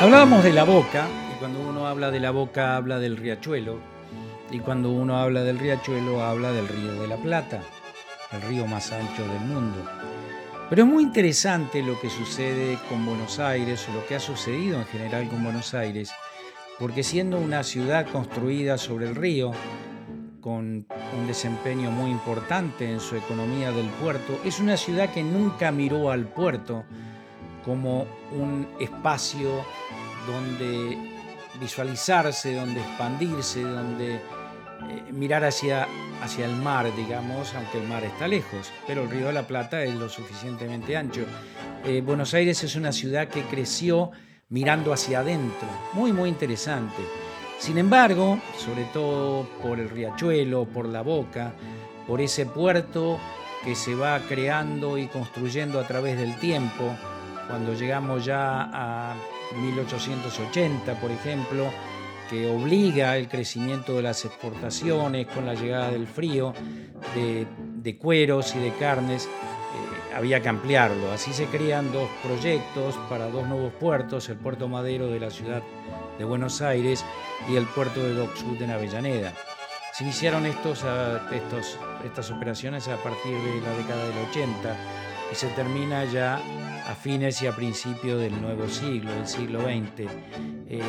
Hablábamos de la boca, y cuando uno habla de la boca habla del riachuelo, y cuando uno habla del riachuelo habla del río de la Plata, el río más ancho del mundo. Pero es muy interesante lo que sucede con Buenos Aires, o lo que ha sucedido en general con Buenos Aires, porque siendo una ciudad construida sobre el río, con un desempeño muy importante en su economía del puerto, es una ciudad que nunca miró al puerto como un espacio donde visualizarse, donde expandirse, donde eh, mirar hacia, hacia el mar, digamos, aunque el mar está lejos, pero el río de la Plata es lo suficientemente ancho. Eh, Buenos Aires es una ciudad que creció mirando hacia adentro, muy, muy interesante. Sin embargo, sobre todo por el riachuelo, por la boca, por ese puerto que se va creando y construyendo a través del tiempo, cuando llegamos ya a 1880, por ejemplo, que obliga el crecimiento de las exportaciones con la llegada del frío, de, cueros y de carnes, eh, había que ampliarlo. Así se crean dos proyectos para dos nuevos puertos, el puerto madero de la ciudad de Buenos Aires y el puerto de Dock Sud en Avellaneda. Se iniciaron estos, estos, estas operaciones a partir de la década del 80 y se termina ya a fines y a principios del nuevo siglo, del siglo XX. Eh,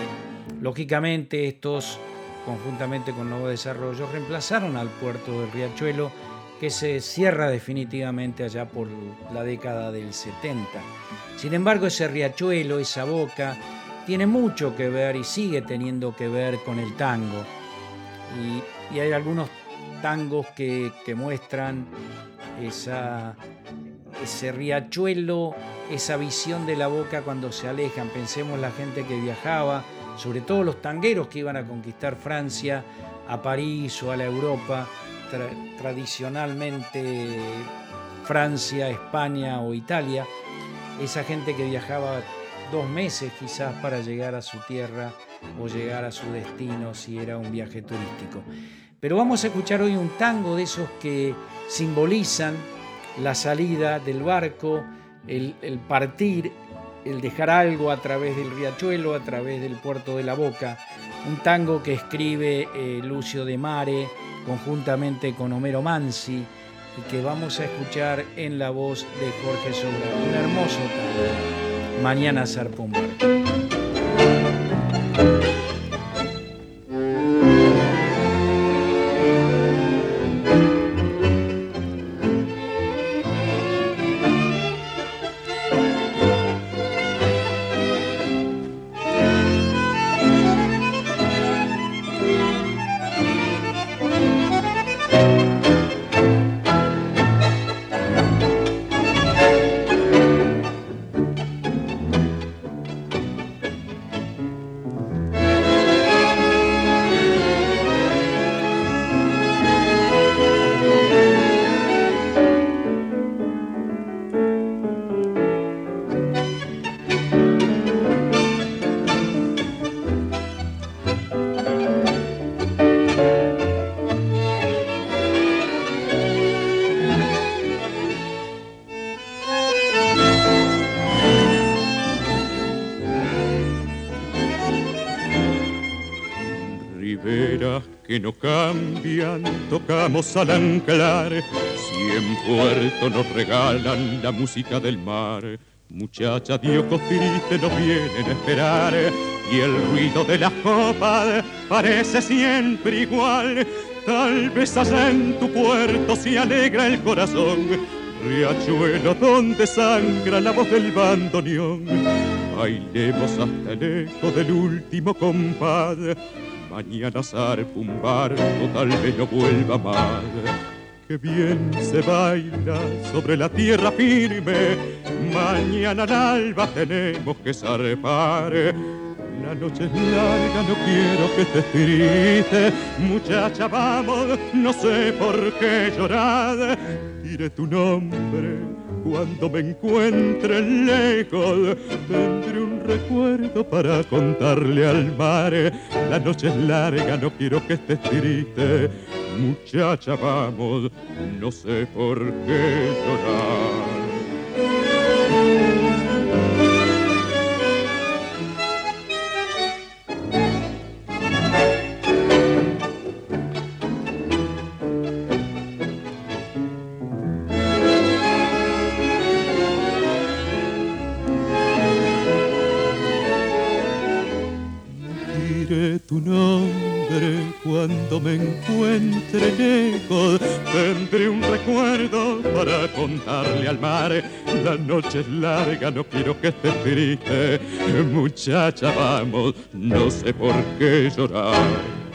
lógicamente estos, conjuntamente con nuevos desarrollos, reemplazaron al puerto del Riachuelo, que se cierra definitivamente allá por la década del 70. Sin embargo, ese riachuelo, esa boca, tiene mucho que ver y sigue teniendo que ver con el tango. Y, y hay algunos tangos que, que muestran esa, ese riachuelo, esa visión de la boca cuando se alejan. Pensemos la gente que viajaba, sobre todo los tangueros que iban a conquistar Francia, a París o a la Europa, tradicionalmente Francia, España o Italia. Esa gente que viajaba dos meses quizás para llegar a su tierra o llegar a su destino si era un viaje turístico. Pero vamos a escuchar hoy un tango de esos que simbolizan la salida del barco, el, partir, el dejar algo a través del riachuelo, a través del puerto de la Boca. Un tango que escribe eh, Lucio de Mare conjuntamente con Homero Mansi y que vamos a escuchar en la voz de Jorge Sobra. Un hermoso tango. Mañana zarpa un barco. No cambian, tocamos al anclar. Si en puerto nos regalan la música del mar, muchachas de ojos tristes vienen a esperar. Y el ruido de las copas parece siempre igual. Tal vez allá en tu puerto se alegra el corazón. Riachuelo donde sangra la voz del bandoneón. Bailemos hasta el eco del último compás Mañana zarpa un barco, tal vez no vuelva más. Que bien se baila sobre la tierra firme. Mañana al alba tenemos que zarpar. La noche es larga, no quiero que te triste. Muchacha, vamos, no sé por qué llorar. Diré tu nombre cuando me encuentre lejos, tendré un recuerdo para contarle al mar. La noche es larga, no quiero que estés triste. Muchacha, vamos, no sé por qué llorar. Diré tu nombre cuando me encuentre lejos. Tendré un recuerdo para contarle al mar. La noche es larga, no quiero que estés triste. Muchacha, vamos, no sé por qué llorar.